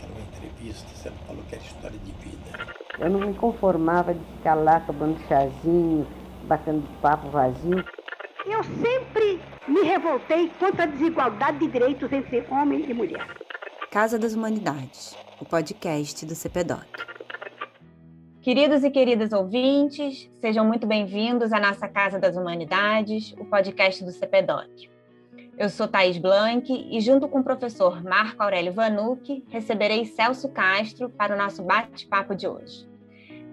Numa entrevista, você falou que era história de vida. Eu não me conformava de ficar lá tomando chazinho, batendo papo vazio. Eu sempre me revoltei contra a desigualdade de direitos entre homem e mulher. Casa das Humanidades, o podcast do CPDOC. Queridos e queridas ouvintes, sejam muito bem-vindos à nossa Casa das Humanidades, o podcast do CPDOC. Eu sou Thaís Blanc e, junto com o professor Marco Aurélio Vanucci, receberei Celso Castro para o nosso bate-papo de hoje.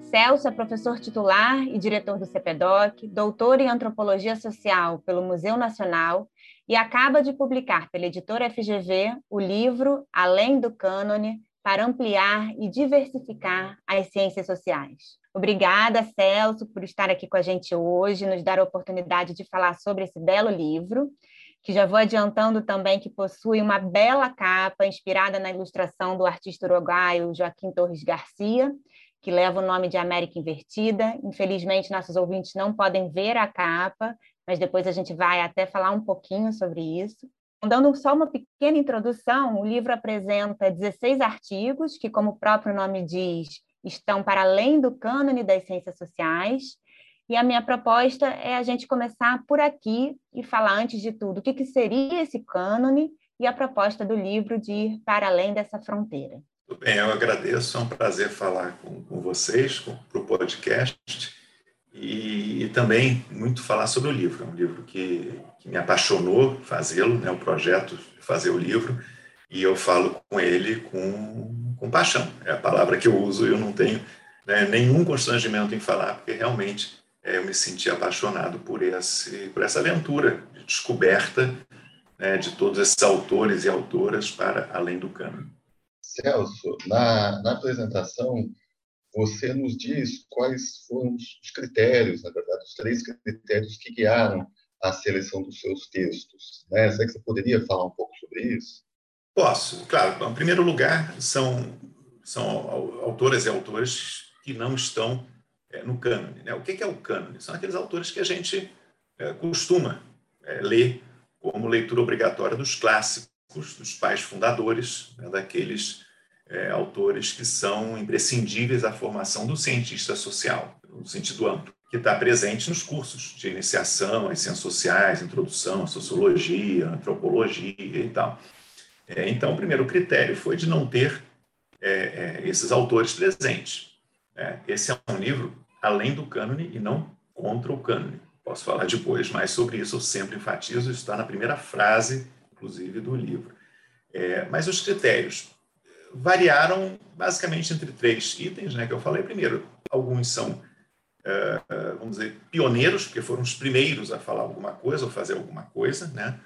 Celso é professor titular e diretor do CPDOC, doutor em antropologia social pelo Museu Nacional e acaba de publicar pela editora FGV o livro Além do Cânone para ampliar e diversificar as ciências sociais. Obrigada, Celso, por estar aqui com a gente hoje, nos dar a oportunidade de falar sobre esse belo livro que já vou adiantando também que possui uma bela capa inspirada na ilustração do artista uruguaio Joaquim Torres Garcia, que leva o nome de América Invertida. Infelizmente, nossos ouvintes não podem ver a capa, mas depois a gente vai até falar um pouquinho sobre isso. Dando só uma pequena introdução, o livro apresenta 16 artigos que, como o próprio nome diz, estão para além do cânone das ciências sociais e a minha proposta é a gente começar por aqui e falar, antes de tudo, o que, que seria esse cânone e a proposta do livro de ir para além dessa fronteira. Tudo bem, eu agradeço, é um prazer falar com, com vocês, para o podcast, e, e, também muito falar sobre o livro. É um livro que, que me apaixonou fazê-lo, né, o projeto de fazer o livro, e eu falo com ele com, com paixão. É a palavra que eu uso e eu não tenho né, nenhum constrangimento em falar, porque realmente eu me senti apaixonado por, esse, por essa aventura de descoberta né, de todos esses autores e autoras para além do cânone. Celso, na, na apresentação, você nos diz quais foram os critérios, na verdade, os três critérios que guiaram a seleção dos seus textos. Né? Será que você poderia falar um pouco sobre isso? Posso, claro. Em primeiro lugar, são, são autoras e autores que não estão é, no cânone. Né? O que é o cânone? São aqueles autores que a gente é, costuma é, ler como leitura obrigatória dos clássicos, dos pais fundadores, né? daqueles é, autores que são imprescindíveis à formação do cientista social, no sentido amplo, que está presente nos cursos de iniciação às ciências sociais, introdução à sociologia, antropologia e tal. É, então, o primeiro critério foi de não ter é, esses autores presentes. É, esse é um livro além do cânone e não contra o cânone. Posso falar depois mais sobre isso, eu sempre enfatizo, isso está na primeira frase, inclusive, do livro. É, mas os critérios variaram basicamente entre três itens, né, que eu falei primeiro. Alguns são, é, é vamos dizer, pioneiros, porque foram os primeiros a falar alguma coisa ou fazer alguma coisa, né?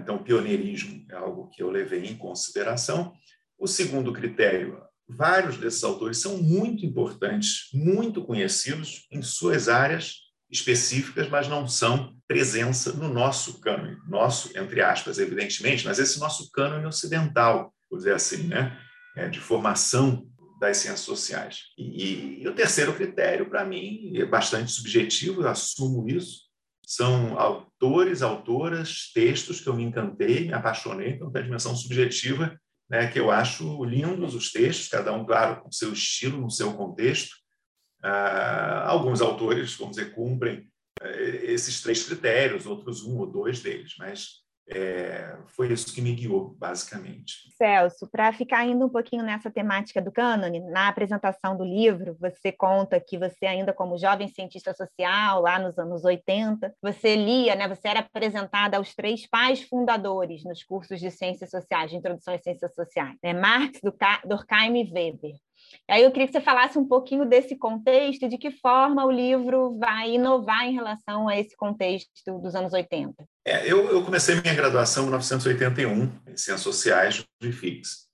Então, pioneirismo é algo que eu levei em consideração. O segundo critério, vários desses autores são muito importantes, muito conhecidos em suas áreas específicas, mas não são presença no nosso cânone, nosso, entre aspas, evidentemente, mas esse nosso cânone ocidental, vou dizer assim, né? É, de formação das ciências sociais. E, e o terceiro critério, para mim, é bastante subjetivo, eu assumo isso, são autores, autoras, textos que eu me encantei, me apaixonei, então tem a dimensão subjetiva né, que eu acho lindos os textos, cada um, claro, com seu estilo, no seu contexto. Ah, alguns autores, vamos dizer, cumprem eh, esses três critérios, outros um ou dois deles, mas é, foi isso que me guiou, basicamente. Celso, para ficar ainda um pouquinho nessa temática do cânone, na apresentação do livro, você conta que você, ainda como jovem cientista social, lá nos anos 80, você lia, né, você era apresentada aos três pais fundadores nos cursos de Ciências Sociais, de Introdução às Ciências Sociais, né, Marx, Durkheim e Weber. Aí eu queria que você falasse um pouquinho desse contexto de que forma o livro vai inovar em relação a esse contexto dos anos 80. É, eu, eu, comecei minha graduação em 1981 em Ciências Sociais de FIX.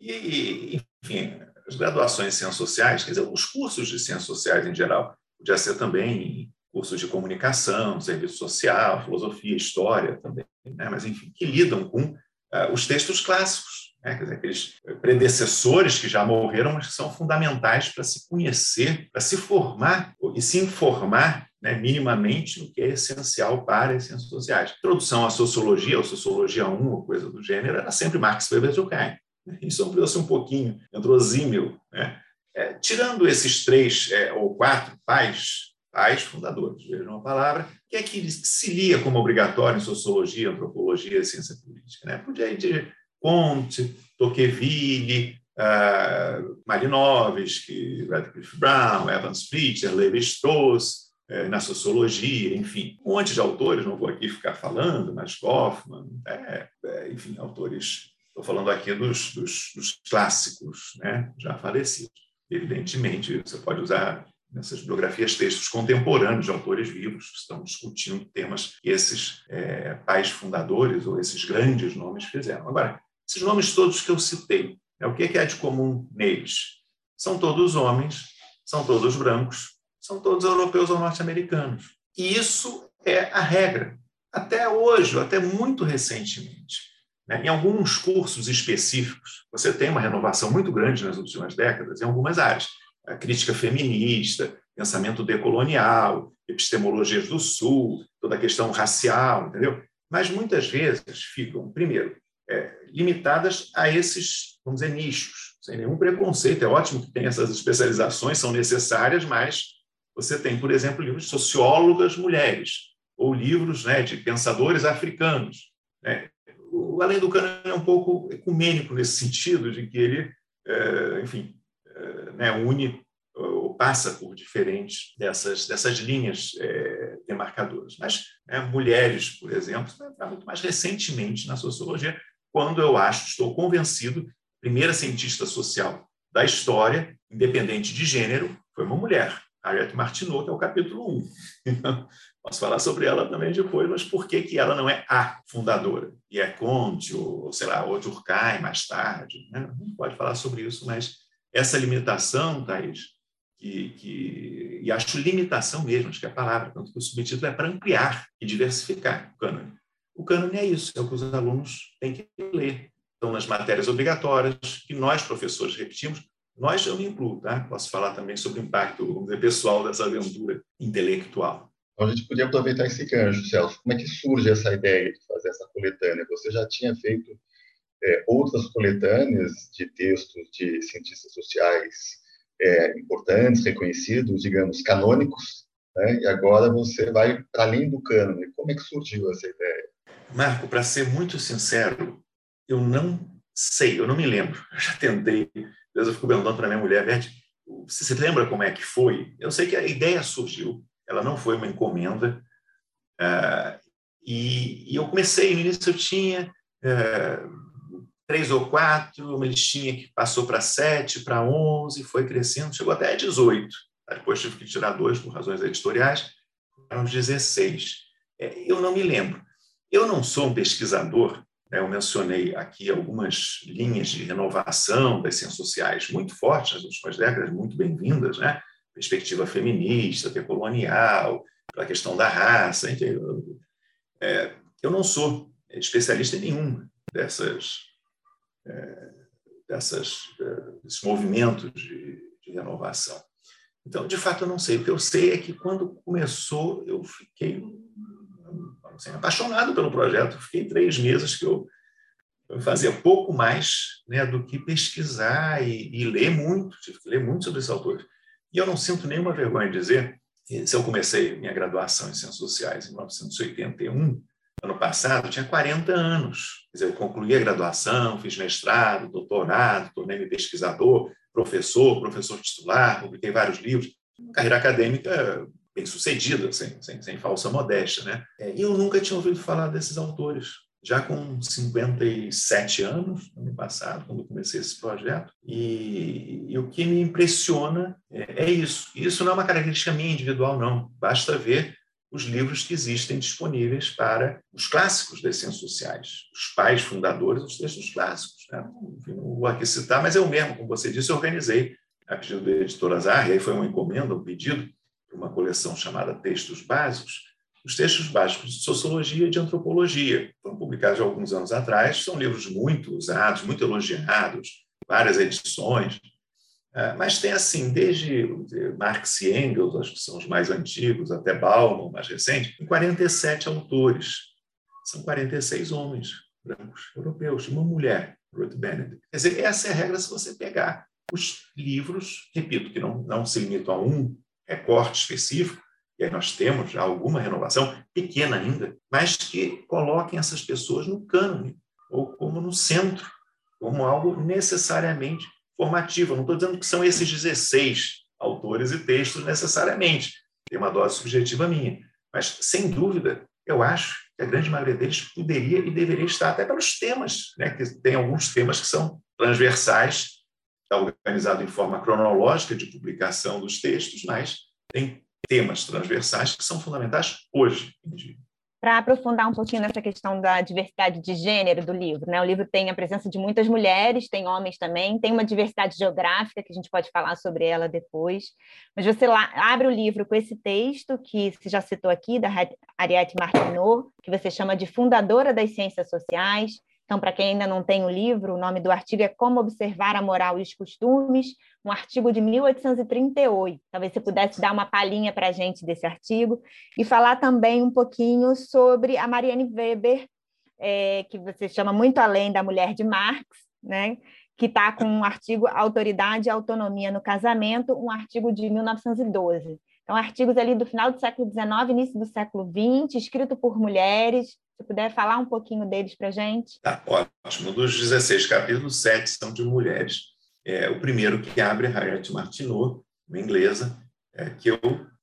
E, enfim, as graduações em Ciências Sociais, quer dizer, os cursos de Ciências Sociais em geral, podia ser também cursos de comunicação, serviço social, filosofia, história também, né? mas enfim, que lidam com uh, os textos clássicos né? Quer dizer, aqueles predecessores que já morreram, mas que são fundamentais para se conhecer, para se formar e se informar né, minimamente no que é essencial para as ciências sociais. Introdução à sociologia, ou sociologia 1, ou coisa do gênero, era sempre Marx Weber Durkheim. Isso ampliou-se um pouquinho, entrou Zimmel. Né? É, tirando esses três é, ou quatro pais, pais fundadores, vejam a palavra, que é que se lia como obrigatório em sociologia, antropologia e ciência política. Né? Podia ir de Comte, Tocqueville, uh, Malinowski, Radcliffe Brown, Evans Pritchard, Levi Strauss, uh, na sociologia, enfim, um monte de autores, não vou aqui ficar falando, mas Goffman, é, é, enfim, autores, estou falando aqui dos, dos, dos clássicos, né, já falecidos. Evidentemente, você pode usar nessas biografias textos contemporâneos de autores vivos que estão discutindo temas que esses é, pais fundadores ou esses grandes nomes fizeram. Agora, esses nomes todos que eu citei, é o que é de comum neles? São todos homens, são todos brancos, são todos europeus ou norte-americanos. E isso é a regra. Até hoje, até muito recentemente. Né? Em alguns cursos específicos, você tem uma renovação muito grande nas últimas décadas em algumas áreas. A crítica feminista, pensamento decolonial, epistemologias do Sul, toda a questão racial, entendeu? Mas muitas vezes ficam, primeiro, é, limitadas a esses, vamos dizer, nichos, sem nenhum preconceito. É ótimo que tem essas especializações, são necessárias, mas você tem, por exemplo, livros de sociólogas mulheres, ou livros né, de pensadores africanos. Né? O Além do Cano é um pouco ecumênico nesse sentido, de que ele, é, enfim, é, né, une ou passa por diferentes dessas, dessas linhas é, demarcadoras. Mas né, mulheres, por exemplo, está muito mais recentemente na sociologia, quando eu acho, estou convencido, primeira cientista social da história, independente de gênero, foi uma mulher, Harriet Martineau, que é o capítulo 1. Então, posso falar sobre ela também depois, mas por que, que ela não é a fundadora? E é Conte, ou sei lá, ou Durkheim mais tarde. Né? Não pode falar sobre isso, mas essa limitação, Thaís, que, que, e acho limitação mesmo, acho que é a palavra, tanto que o subtítulo é para ampliar e diversificar o cânone. O cânone é isso, é o que os alunos têm que ler. Então, nas matérias obrigatórias, que nós, professores, repetimos, nós eu me incluo, tá? Posso falar também sobre o impacto pessoal dessa aventura intelectual. Então, a gente podia aproveitar esse gancho, Celso. Como é que surge essa ideia de fazer essa coletânea? Você já tinha feito é, outras coletâneas de textos de cientistas sociais é, importantes, reconhecidos, digamos, canônicos, né? e agora você vai para além do cânone. Como é que surgiu essa ideia? Marco, para ser muito sincero, eu não sei, eu não me lembro. Eu já tentei, eu fico perguntando para minha mulher, Verde, você se lembra como é que foi? Eu sei que a ideia surgiu, ela não foi uma encomenda, uh, e, e, eu comecei, no início eu tinha uh, três ou quatro, uma listinha que passou para sete, para onze, foi crescendo, chegou até 18. Depois tive que tirar dois por razões editoriais, eram 16. É, eu não me lembro. Eu não sou um pesquisador, né? eu mencionei aqui algumas linhas de renovação das ciências sociais muito fortes nas últimas décadas, muito bem-vindas, né? perspectiva feminista, decolonial, a questão da raça. É, eu não sou especialista em nenhum dessas, é, dessas, é, desses movimentos de, de renovação. Então, de fato, eu não sei. O que eu sei é que quando começou, eu fiquei assim, apaixonado pelo projeto. Fiquei três meses que eu, fazia pouco mais né, do que pesquisar e, e, ler muito, tive que ler muito sobre esse autor. E eu não sinto nenhuma vergonha de dizer que se eu comecei minha graduação em Ciências Sociais em 1981, ano passado, eu tinha 40 anos. Quer dizer, eu concluí a graduação, fiz mestrado, doutorado, tornei-me pesquisador, professor, professor titular, publiquei vários livros. Carreira acadêmica bem sucedida, sem, sem, sem falsa modéstia. Né? É, e eu nunca tinha ouvido falar desses autores. Já com 57 anos, ano passado, quando comecei esse projeto, e, e o que me impressiona é, é isso. Isso não é uma característica minha individual, não. Basta ver os livros que existem disponíveis para os clássicos das ciências sociais, os pais fundadores dos textos clássicos. Né? Enfim, não vou aqui citar, mas eu mesmo, como você disse, organizei, a pedido da editora Azar, e aí foi uma encomenda, um pedido, uma coleção chamada Textos Básicos, os textos básicos de sociologia e de antropologia. Foram publicados há alguns anos atrás, são livros muito usados, muito elogiados, várias edições. É, mas tem assim, desde Marx e Engels, acho que são os mais antigos, até Bauman, mais recente, 47 autores. São 46 homens brancos europeus, uma mulher, Ruth Benedict. Quer dizer, essa é a regra se você pegar os livros, repito, que não, não se limitam a um recorte específico, e aí nós temos já alguma renovação, pequena ainda, mas que coloquem essas pessoas no cânone, ou como no centro, como algo necessariamente formativo. não estou dizendo que são esses 16 autores e textos necessariamente, tem uma dose subjetiva minha, mas, sem dúvida, eu acho que a grande maioria deles poderia e deveria estar até pelos temas, né? que tem alguns temas que são transversais, está organizado em forma cronológica de publicação dos textos, mas tem temas transversais que são fundamentais hoje em dia. Para aprofundar um pouquinho nessa questão da diversidade de gênero do livro, né? O livro tem a presença de muitas mulheres, tem homens também, tem uma diversidade geográfica que a gente pode falar sobre ela depois. Mas você lá abre o livro com esse texto que se já citou aqui da Ariette Martineau, que você chama de fundadora das ciências sociais, então, para quem ainda não tem o livro, o nome do artigo é Como Observar a Moral e os Costumes, um artigo de 1838. Talvez você pudesse dar uma palhinha para a gente desse artigo e falar também um pouquinho sobre a Marianne Weber, é, que você chama muito além da mulher de Marx, né? que está com um artigo Autoridade e Autonomia no Casamento, um artigo de 1912. Então, artigos ali do final do século XIX, início do século XX, escrito por mulheres, se puder falar um pouquinho deles para a gente. Tá, ótimo. Dos 16 capítulos, sete são de mulheres. É, o primeiro que abre é Harriet Martineau, uma inglesa, é, que eu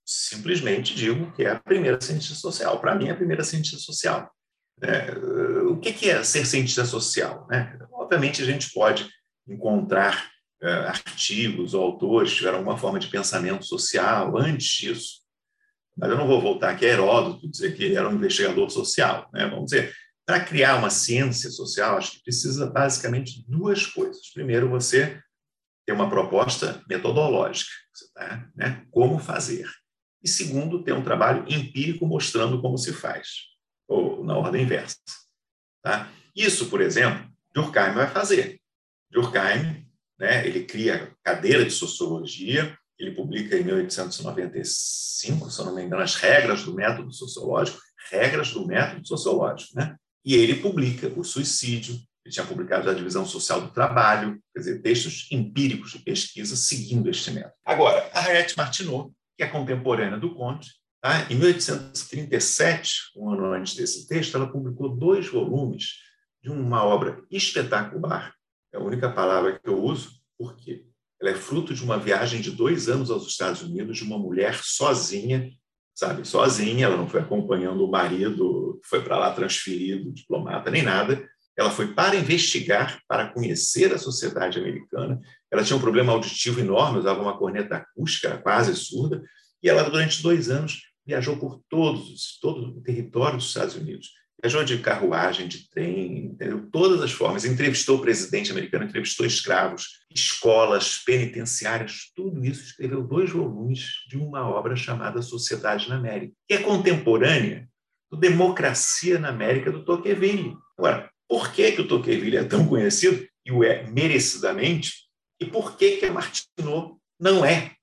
simplesmente digo que é a primeira cientista social. Para mim, é a primeira cientista social. É, o que, é ser cientista social? Né? Obviamente, a gente pode encontrar é, artigos ou autores que tiveram alguma forma de pensamento social antes disso. Mas eu não vou voltar aqui a Heródoto dizer que ele era um investigador social. Né? Vamos dizer, para criar uma ciência social, acho que precisa basicamente duas coisas. Primeiro, você ter uma proposta metodológica, tá? né? como fazer. E segundo, ter um trabalho empírico mostrando como se faz, ou na ordem inversa. Tá? Isso, por exemplo, Durkheim vai fazer. Durkheim, né, ele cria cadeira de sociologia, ele publica em 1895, se eu não me engano, as regras do método sociológico, regras do método sociológico, né? E ele publica o suicídio, ele tinha publicado a divisão social do trabalho, quer dizer, textos empíricos de pesquisa seguindo este método. Agora, a Harriet Martineau, que é contemporânea do Conte, tá? em 1837, um ano antes desse texto, ela publicou dois volumes de uma obra espetacular, é a única palavra que eu uso, porque ela é fruto de uma viagem de dois anos aos Estados Unidos de uma mulher sozinha, sabe, sozinha. Ela não foi acompanhando o marido, foi para lá transferido, diplomata, nem nada. Ela foi para investigar, para conhecer a sociedade americana. Ela tinha um problema auditivo enorme, usava uma corneta acústica, quase surda, e ela, durante dois anos, viajou por todos, todo o território dos Estados Unidos viajou de carruagem, de trem, entendeu? todas as formas. Entrevistou o presidente americano, entrevistou escravos, escolas, penitenciárias, tudo isso. Escreveu dois volumes de uma obra chamada Sociedade na América, que é contemporânea do Democracia na América do Tocqueville. Agora, por que, que o Tocqueville é tão conhecido, e o é merecidamente, e por que, que a Martineau não é?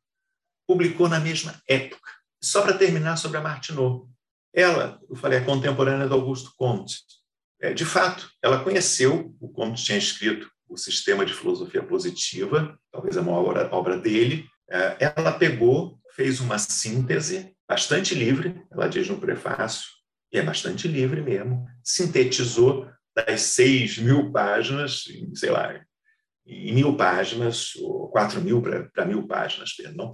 Publicou na mesma época. Só para terminar sobre a Martineau. Ela, eu falei, é contemporânea do Augusto Comte. É, de fato, ela conheceu, o Comte tinha escrito o Sistema de Filosofia Positiva, talvez a maior obra, dele. É, ela pegou, fez uma síntese bastante livre, ela diz no prefácio, e é bastante livre mesmo, sintetizou das seis mil páginas, sei lá, em mil páginas, ou quatro mil para mil páginas, perdão.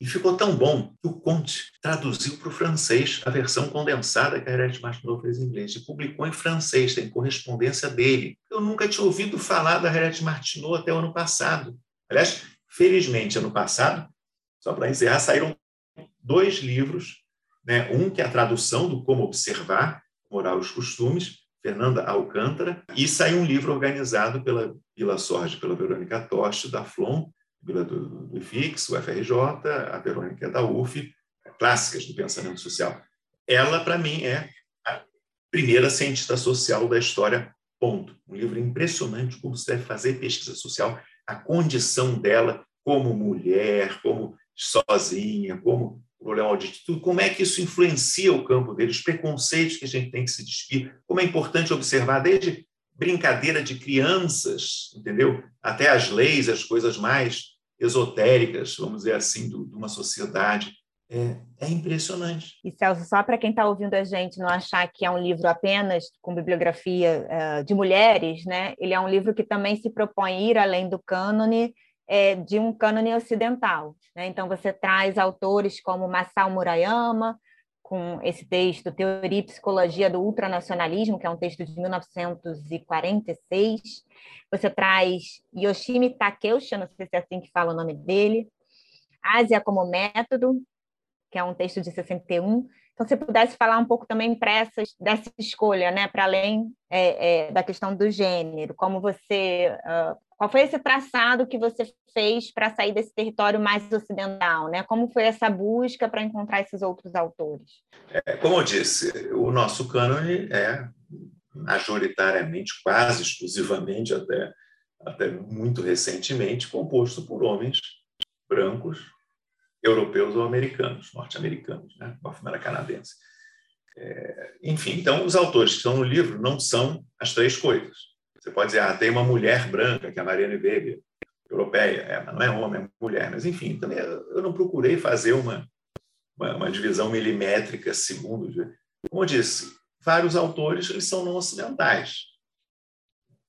E ficou tão bom que o Conte traduziu para o francês a versão condensada que a Harriet Martineau fez em inglês e publicou em francês, tem correspondência dele. Eu nunca tinha ouvido falar da Harriet Martineau até o ano passado. Aliás, felizmente, ano passado, só para encerrar, saíram dois livros, né? um que é a tradução do Como Observar, Moral e os Costumes, Fernanda Alcântara, e saiu um livro organizado pela Vila Sorge, pela Verônica Toste, da FLOM, Vila do, do IFIX, o FRJ, a Verônica da UF, clássicas do pensamento social. Ela, para mim, é a primeira cientista social da história, ponto. Um livro impressionante como se deve fazer pesquisa social, a condição dela como mulher, como sozinha, como problema auditivo, como é que isso influencia o campo dele, os preconceitos que a gente tem que se despir, como é importante observar desde brincadeira de crianças, entendeu? Até as leis, as coisas mais esotéricas, vamos dizer assim, de uma sociedade. É, é, impressionante. E Celso, só para quem está ouvindo a gente não achar que é um livro apenas com bibliografia uh, de mulheres, né? Ele é um livro que também se propõe ir além do cânone é, de um cânone ocidental. Né? Então, você traz autores como Masao Murayama, com esse texto, Teoria e Psicologia do Ultranacionalismo, que é um texto de 1946. Você traz Yoshimi Takeuchi, não sei se é assim que fala o nome dele, Ásia como Método, que é um texto de 61. Então, se pudesse falar um pouco também essa, dessa escolha, né, para além é, é, da questão do gênero, como você uh, qual foi esse traçado que você fez para sair desse território mais ocidental? Né? Como foi essa busca para encontrar esses outros autores? É, como eu disse, o nosso cânone é majoritariamente, quase exclusivamente, até, até muito recentemente, composto por homens brancos, europeus ou americanos, norte-americanos, né? norte canadense. É, enfim, então, os autores que estão no livro não são as três coisas você pode dizer, ah, tem uma mulher branca, que é a Mariane Weber, europeia, é, não é homem, é mulher. Mas, enfim, também eu não procurei fazer uma, uma, uma divisão milimétrica segundo. Como eu disse, vários autores eles são não ocidentais.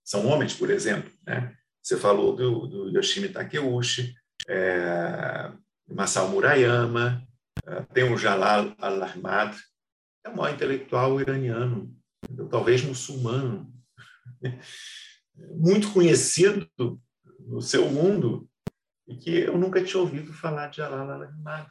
São homens, por exemplo. Né? Você falou do, do Yoshimi Takeuchi, é, Masao Murayama, é, tem o Jalal al-Ahmad, é maior intelectual iraniano, talvez muçulmano, muito conhecido no seu mundo e que eu nunca tinha ouvido falar de Jalal al-Ahmad.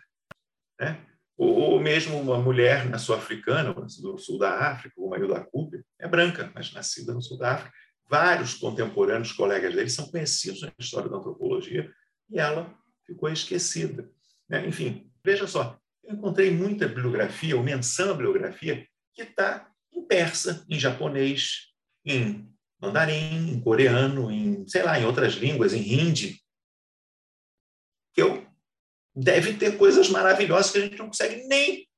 Né? Ou, mesmo uma mulher na sul-africana, do sul da África, o marido da Cooper, é branca, mas nascida no sul da África. Vários contemporâneos, colegas dele, são conhecidos na história da antropologia e ela ficou esquecida. Né? Enfim, veja só, eu encontrei muita bibliografia, ou menção à bibliografia, que está em persa, em japonês, em mandarim, em coreano, em, sei lá, em outras línguas, em hindi, eu deve ter coisas maravilhosas que a gente não consegue nem,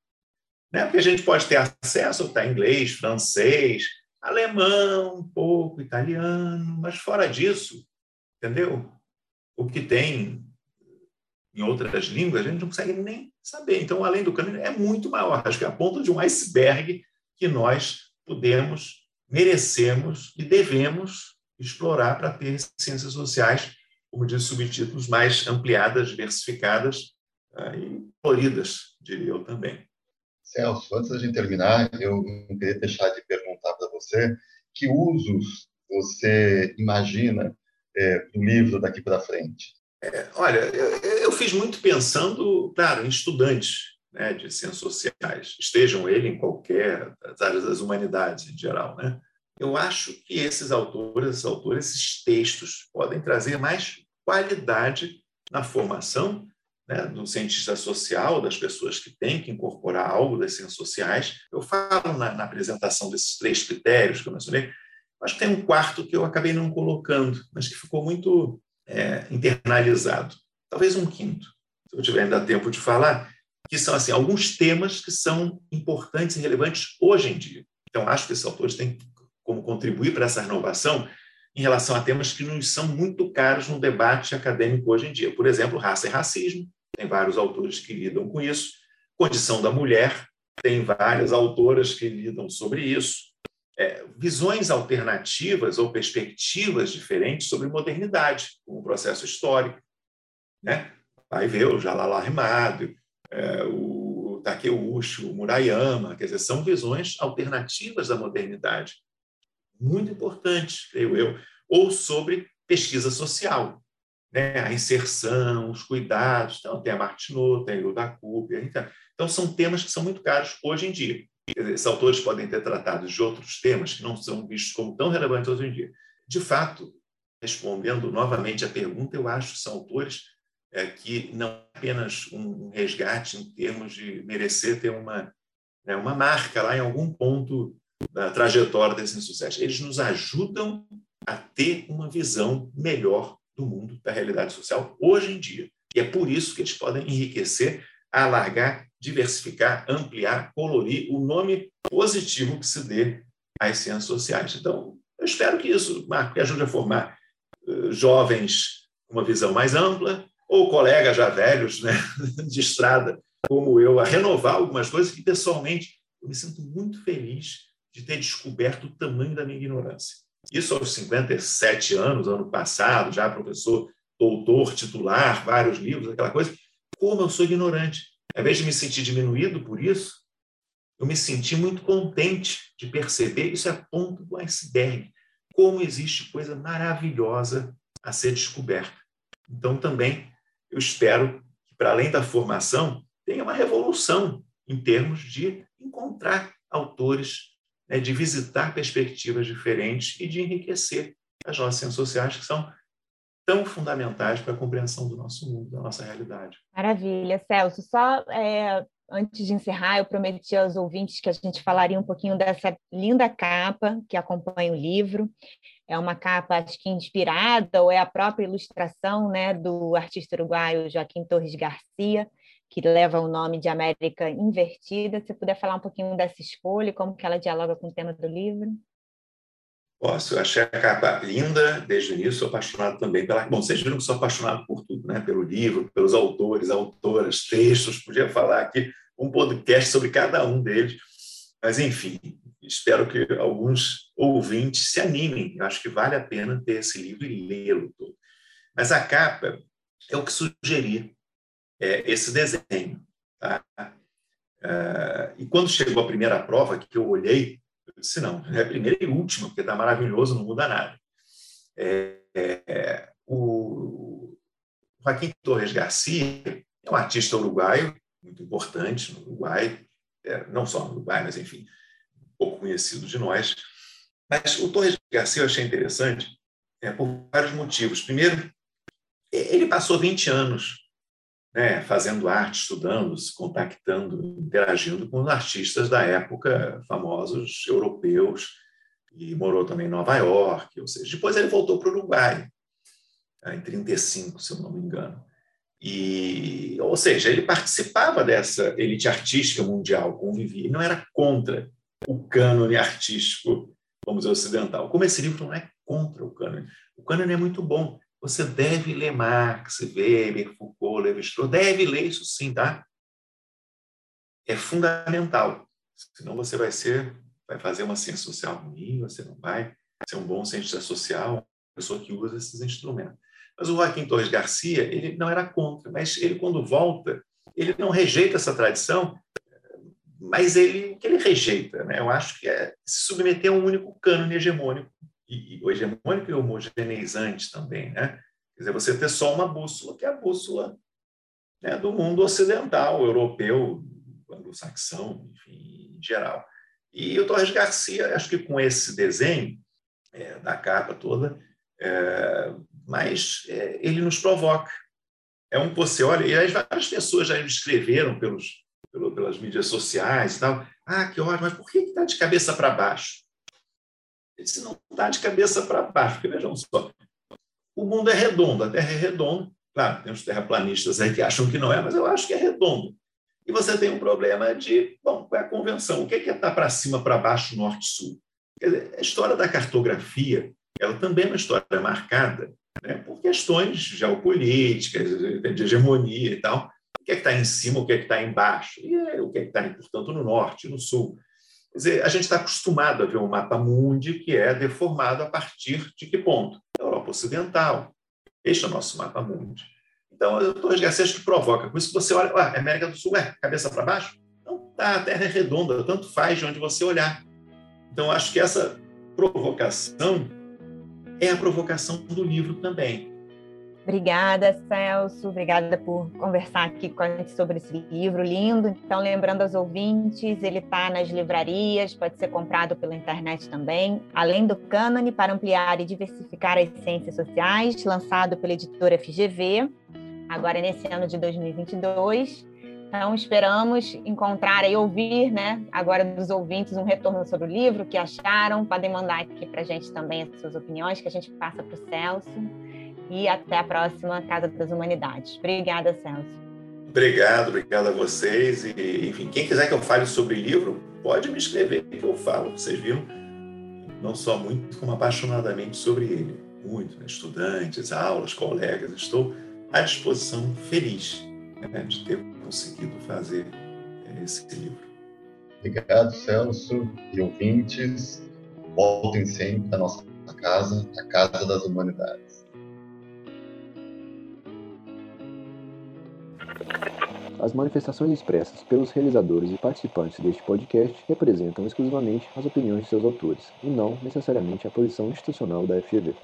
né? Porque a gente pode ter acesso a inglês, francês, alemão, um pouco, italiano, mas fora disso, entendeu? O que tem em outras línguas, a gente não consegue nem saber. Então, além do cânone, é muito maior. Acho que é a ponta de um iceberg que nós podemos merecemos e devemos explorar para ter ciências sociais, como diz subtítulos, mais ampliadas, diversificadas uh, e floridas, diria eu também. Celso, antes de terminar, eu não queria deixar de perguntar para você que usos você imagina é, do livro daqui para frente. É, olha, eu, eu, fiz muito pensando, claro, em estudantes né, de ciências sociais, estejam ele em qualquer das áreas das humanidades em geral. Né? Eu acho que esses autores, esses autores, esses textos podem trazer mais qualidade na formação né, do cientista social, das pessoas que têm que incorporar algo das ciências sociais. Eu falo na, na apresentação desses três critérios que eu mencionei, acho que tem um quarto que eu acabei não colocando, mas que ficou muito é, internalizado. Talvez um quinto, se eu tiver ainda tempo de falar, que são assim alguns temas que são importantes e relevantes hoje em dia. Então, acho que esses autores têm como contribuir para essa renovação em relação a temas que nos são muito caros no debate acadêmico hoje em dia. Por exemplo, raça e racismo, tem vários autores que lidam com isso. Condição da mulher, tem várias autoras que lidam sobre isso. É, visões alternativas ou perspectivas diferentes sobre modernidade, como processo histórico. Né? Vai ver o Jalal Ahmad, é, o Takeuchi, o Murayama, quer dizer, são visões alternativas da modernidade, muito importantes, creio eu, ou sobre pesquisa social, né? a inserção, os cuidados, então tem a Martineau, tem o da Cooper, então, então são temas que são muito caros hoje em dia. Esses autores podem ter tratado de outros temas que não são vistos como tão relevantes hoje em dia. De fato, respondendo novamente a pergunta, eu acho que são autores é, que não é apenas um resgate em termos de merecer ter uma, né, uma marca lá em algum ponto da trajetória desse sucesso. Eles nos ajudam a ter uma visão melhor do mundo, da realidade social hoje em dia. E é por isso que eles podem enriquecer, alargar, diversificar, ampliar, colorir o nome positivo que se dê às ciências sociais. Então, eu espero que isso, Marco, ajude a formar uh, jovens com uma visão mais ampla, ou colegas já velhos, né, de estrada, como eu, a renovar algumas coisas que, pessoalmente, eu me sinto muito feliz de ter descoberto o tamanho da minha ignorância. Isso aos 57 anos, ano passado, já professor doutor, titular, vários livros, aquela coisa. Como eu sou ignorante. Ao invés de me sentir diminuído por isso, eu me senti muito contente de perceber, isso é a ponta do iceberg, como existe coisa maravilhosa a ser descoberta. Então, também, eu espero que, para além da formação, tenha uma revolução em termos de encontrar autores né, de visitar perspectivas diferentes e de enriquecer as nossas ciências sociais, que são tão fundamentais para a compreensão do nosso mundo, da nossa realidade. Maravilha, Celso. Só é, antes de encerrar, eu prometi aos ouvintes que a gente falaria um pouquinho dessa linda capa que acompanha o livro. É uma capa, acho que inspirada, ou é a própria ilustração né, do artista uruguaio Joaquim Torres Garcia que leva o nome de América Invertida. Se puder falar um pouquinho dessa escolha, como que ela dialoga com o tema do livro? Posso, eu achei a capa linda desde o início, sou apaixonado também pela. Bom, vocês viram que sou apaixonado por tudo, né? pelo livro, pelos autores, autoras, textos, podia falar aqui um podcast sobre cada um deles, mas enfim, espero que alguns ouvintes se animem, eu acho que vale a pena ter esse livro e lê-lo todo. Mas a capa é o que sugeri é, esse desenho. Tá? É, e quando chegou a primeira prova, que eu olhei, disse, não, é a primeira e última, porque está maravilhoso, não muda nada. É, é, o Joaquim Torres Garcia é um artista uruguaio, muito importante no Uruguai, é, não só no Uruguai, mas, enfim, pouco conhecido de nós. Mas o Torres Garcia eu achei interessante é, por vários motivos. Primeiro, ele passou 20 anos né, fazendo arte, estudando, se contactando, interagindo com artistas da época, famosos europeus, e morou também em Nova York, ou seja, depois ele voltou para o Uruguai, né, em 35, se eu não me engano. E, ou seja, ele participava dessa elite artística mundial, convivia, não era contra o cânone artístico, vamos dizer, ocidental. Como esse livro não é contra o cânone. O cânone é muito bom, você deve ler Marx, Weber, Foucault, Levi-Strauss, deve ler isso sim, tá? É fundamental. Senão você vai ser, vai fazer uma ciência social ruim, você não vai ser um bom cientista social, pessoa que usa esses instrumentos. Mas o Joaquim Torres Garcia, ele não era contra, mas ele quando volta, ele não rejeita essa tradição, mas ele o que ele rejeita, né? Eu acho que é se submeter a um único cânone hegemônico e, hegemônico e homogeneizante também, né? Quer dizer, você ter só uma bússola, que é a bússola né, do mundo ocidental, europeu, anglo-saxão, enfim, em geral. E o Torres Garcia, acho que com esse desenho é, da capa toda, é, mas é, ele nos provoca. É um você olha, e as várias pessoas já escreveram pelos, pelo, pelas mídias sociais e tal. Ah, que ótimo, mas por que está de cabeça para baixo? Se não está de cabeça para baixo, porque vejam só, o mundo é redondo, a Terra é redonda, claro, tem os terraplanistas aí que acham que não é, mas eu acho que é redondo. E você tem um problema de, bom, qual é a convenção? O que é estar tá para cima, para baixo, norte, sul? Dizer, a história da cartografia, ela também é uma história marcada né, por questões geopolíticas, de hegemonia e tal. O que é que está em cima, o que é que está embaixo? E é, o que é que está, portanto, no norte, no sul. Quer dizer, a gente está acostumado a ver um mapa mundi que é deformado a partir de que ponto? Europa Ocidental. Este é o nosso mapa mundi. Então, o Torres Garcia acho que provoca. Com isso você olha, América do Sul, é cabeça para baixo? Não tá, a Terra é redonda, tanto faz de onde você olhar. Então, acho que essa provocação é a provocação do livro também. Obrigada, Celso. Obrigada por conversar aqui com a gente sobre esse livro lindo. Então, lembrando aos ouvintes, ele está nas livrarias, pode ser comprado pela internet também. Além do cânone, para ampliar e diversificar as ciências sociais, lançado pela editora FGV, agora nesse ano de 2022. Então, esperamos encontrar e ouvir, né, agora dos ouvintes, um retorno sobre o livro, o que acharam. Podem mandar aqui para a gente também as suas opiniões, que a gente passa para o Celso. E até a próxima Casa das Humanidades. Obrigada, Celso. Obrigado, obrigado a vocês. E, enfim, quem quiser que eu fale sobre livro, pode me escrever que eu falo. Vocês viram, não só muito, como apaixonadamente sobre ele. Muito, né? estudantes, aulas, colegas. Estou à disposição, feliz né, de ter conseguido fazer é, esse livro. Obrigado, Celso e ouvintes. Voltem sempre à nossa casa, a Casa das Humanidades. As manifestações expressas pelos realizadores e participantes deste podcast representam exclusivamente as opiniões de seus autores, e não necessariamente a posição institucional da FGV.